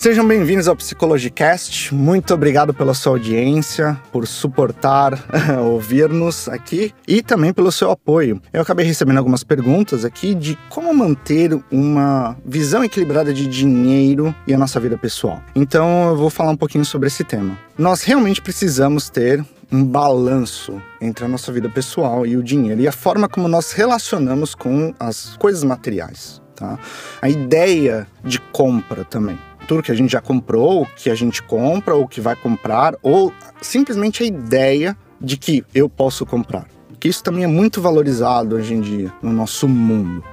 Sejam bem-vindos ao Psicologicast. Muito obrigado pela sua audiência, por suportar ouvir-nos aqui e também pelo seu apoio. Eu acabei recebendo algumas perguntas aqui de como manter uma visão equilibrada de dinheiro e a nossa vida pessoal. Então eu vou falar um pouquinho sobre esse tema. Nós realmente precisamos ter um balanço entre a nossa vida pessoal e o dinheiro e a forma como nós relacionamos com as coisas materiais. Tá? A ideia de compra também tudo que a gente já comprou, que a gente compra ou que vai comprar, ou simplesmente a ideia de que eu posso comprar. Que isso também é muito valorizado hoje em dia no nosso mundo.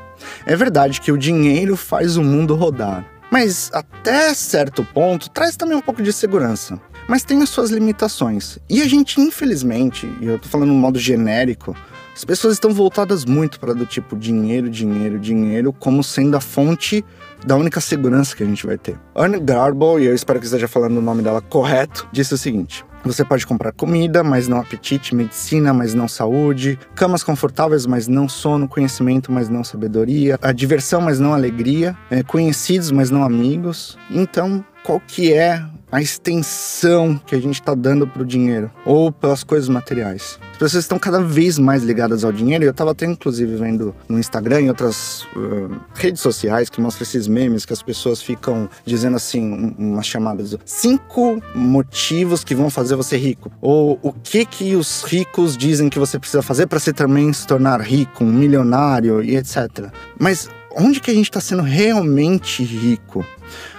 É verdade que o dinheiro faz o mundo rodar, mas até certo ponto traz também um pouco de segurança. Mas tem as suas limitações. E a gente, infelizmente, e eu tô falando de um modo genérico, as pessoas estão voltadas muito para do tipo dinheiro, dinheiro, dinheiro, como sendo a fonte da única segurança que a gente vai ter. Anne Garbo, e eu espero que esteja falando o nome dela correto, disse o seguinte: você pode comprar comida, mas não apetite, medicina, mas não saúde, camas confortáveis, mas não sono, conhecimento, mas não sabedoria, a diversão, mas não alegria, é, conhecidos, mas não amigos. Então, qual que é a extensão que a gente está dando para o dinheiro ou pelas coisas materiais. As pessoas estão cada vez mais ligadas ao dinheiro eu estava até inclusive vendo no Instagram e outras uh, redes sociais que mostram esses memes que as pessoas ficam dizendo assim, umas chamadas cinco motivos que vão fazer você rico ou o que que os ricos dizem que você precisa fazer para você também se tornar rico, um milionário e etc. Mas onde que a gente está sendo realmente rico?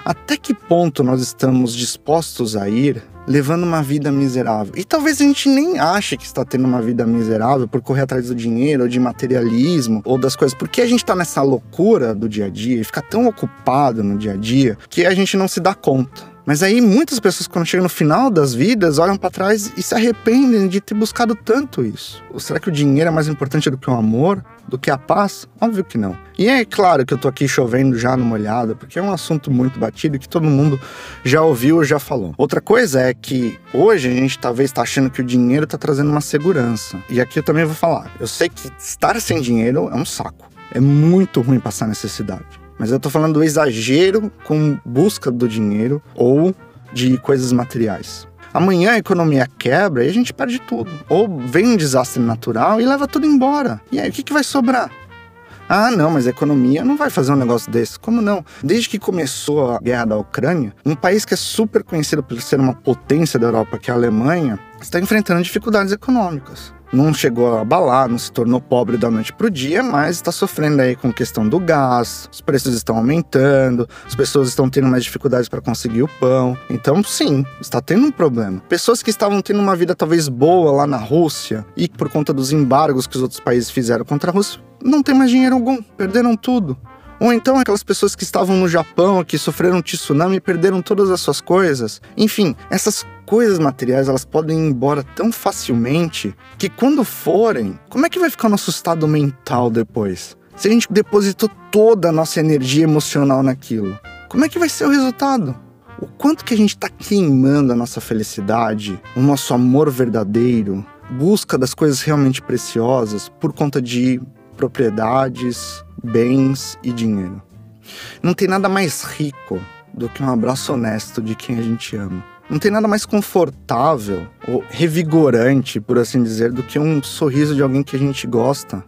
Até que ponto nós estamos dispostos a ir levando uma vida miserável? E talvez a gente nem ache que está tendo uma vida miserável por correr atrás do dinheiro, ou de materialismo, ou das coisas. Porque a gente está nessa loucura do dia a dia e fica tão ocupado no dia a dia que a gente não se dá conta. Mas aí muitas pessoas, quando chegam no final das vidas, olham para trás e se arrependem de ter buscado tanto isso. Ou será que o dinheiro é mais importante do que o amor? Do que a paz? Óbvio que não. E é claro que eu tô aqui chovendo já no molhado, porque é um assunto muito batido que todo mundo já ouviu ou já falou. Outra coisa é que hoje a gente talvez está achando que o dinheiro está trazendo uma segurança. E aqui eu também vou falar. Eu sei que estar sem dinheiro é um saco. É muito ruim passar necessidade. Mas eu tô falando do exagero com busca do dinheiro ou de coisas materiais. Amanhã a economia quebra e a gente perde tudo. Ou vem um desastre natural e leva tudo embora. E aí o que, que vai sobrar? Ah, não, mas a economia não vai fazer um negócio desse. Como não? Desde que começou a guerra da Ucrânia, um país que é super conhecido por ser uma potência da Europa, que é a Alemanha, está enfrentando dificuldades econômicas não chegou a abalar, não se tornou pobre da noite para o dia, mas está sofrendo aí com questão do gás, os preços estão aumentando, as pessoas estão tendo mais dificuldades para conseguir o pão. Então, sim, está tendo um problema. Pessoas que estavam tendo uma vida talvez boa lá na Rússia e por conta dos embargos que os outros países fizeram contra a Rússia, não tem mais dinheiro algum, perderam tudo. Ou então aquelas pessoas que estavam no Japão, que sofreram tsunami e perderam todas as suas coisas. Enfim, essas coisas materiais elas podem ir embora tão facilmente que quando forem, como é que vai ficar o nosso estado mental depois? Se a gente depositou toda a nossa energia emocional naquilo, como é que vai ser o resultado? O quanto que a gente está queimando a nossa felicidade, o nosso amor verdadeiro, busca das coisas realmente preciosas por conta de propriedades, bens e dinheiro. Não tem nada mais rico do que um abraço honesto de quem a gente ama. Não tem nada mais confortável ou revigorante, por assim dizer, do que um sorriso de alguém que a gente gosta.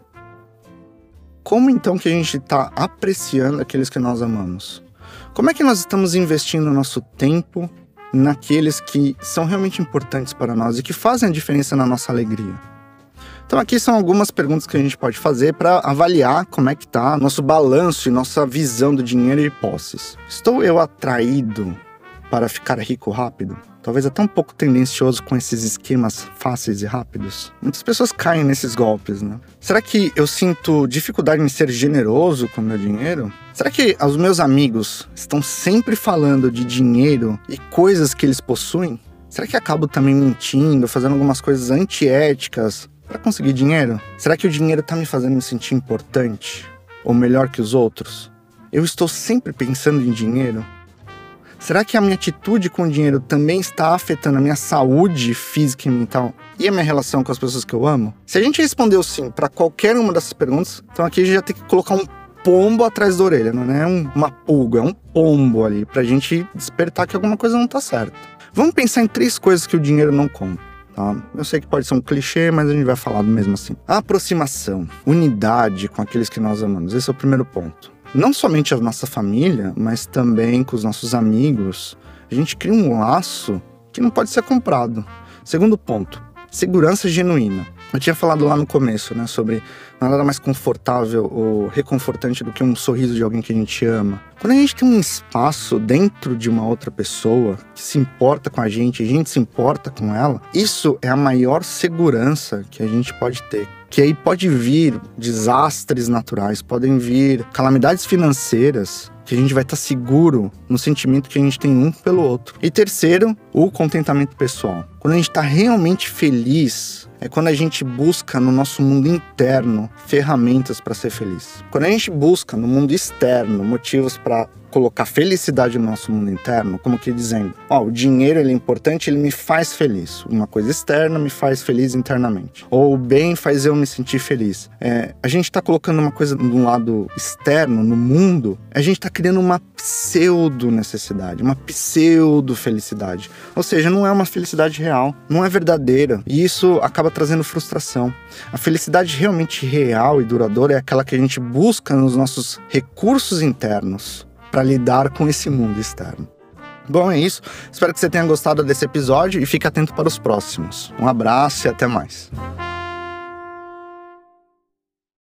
Como então que a gente está apreciando aqueles que nós amamos? Como é que nós estamos investindo nosso tempo naqueles que são realmente importantes para nós e que fazem a diferença na nossa alegria? Então aqui são algumas perguntas que a gente pode fazer para avaliar como é que tá nosso balanço e nossa visão do dinheiro e posses. Estou eu atraído para ficar rico rápido? Talvez até um pouco tendencioso com esses esquemas fáceis e rápidos. Muitas pessoas caem nesses golpes, né? Será que eu sinto dificuldade em ser generoso com meu dinheiro? Será que os meus amigos estão sempre falando de dinheiro e coisas que eles possuem? Será que acabo também mentindo, fazendo algumas coisas antiéticas para conseguir dinheiro? Será que o dinheiro está me fazendo me sentir importante ou melhor que os outros? Eu estou sempre pensando em dinheiro? Será que a minha atitude com o dinheiro também está afetando a minha saúde física e mental e a minha relação com as pessoas que eu amo? Se a gente respondeu sim para qualquer uma dessas perguntas, então aqui a gente já tem que colocar um pombo atrás da orelha, não é um, uma pulga, é um pombo ali, pra gente despertar que alguma coisa não tá certa. Vamos pensar em três coisas que o dinheiro não compra. Tá? Eu sei que pode ser um clichê, mas a gente vai falar mesmo assim. A aproximação, unidade com aqueles que nós amamos. Esse é o primeiro ponto. Não somente a nossa família, mas também com os nossos amigos. A gente cria um laço que não pode ser comprado. Segundo ponto, segurança genuína. Eu tinha falado lá no começo, né, sobre nada mais confortável ou reconfortante do que um sorriso de alguém que a gente ama. Quando a gente tem um espaço dentro de uma outra pessoa que se importa com a gente, a gente se importa com ela, isso é a maior segurança que a gente pode ter que aí pode vir desastres naturais, podem vir calamidades financeiras, que a gente vai estar seguro no sentimento que a gente tem um pelo outro. E terceiro, o contentamento pessoal. Quando a gente está realmente feliz, é quando a gente busca no nosso mundo interno ferramentas para ser feliz. Quando a gente busca no mundo externo motivos para colocar felicidade no nosso mundo interno, como que dizendo, ó, oh, o dinheiro ele é importante, ele me faz feliz. Uma coisa externa me faz feliz internamente. Ou o bem faz eu me sentir feliz. É, a gente está colocando uma coisa no lado externo, no mundo, a gente está criando uma pseudo necessidade, uma pseudo felicidade. Ou seja, não é uma felicidade real, não é verdadeira. E isso acaba trazendo frustração. A felicidade realmente real e duradoura é aquela que a gente busca nos nossos recursos internos para lidar com esse mundo externo. Bom, é isso. Espero que você tenha gostado desse episódio e fique atento para os próximos. Um abraço e até mais.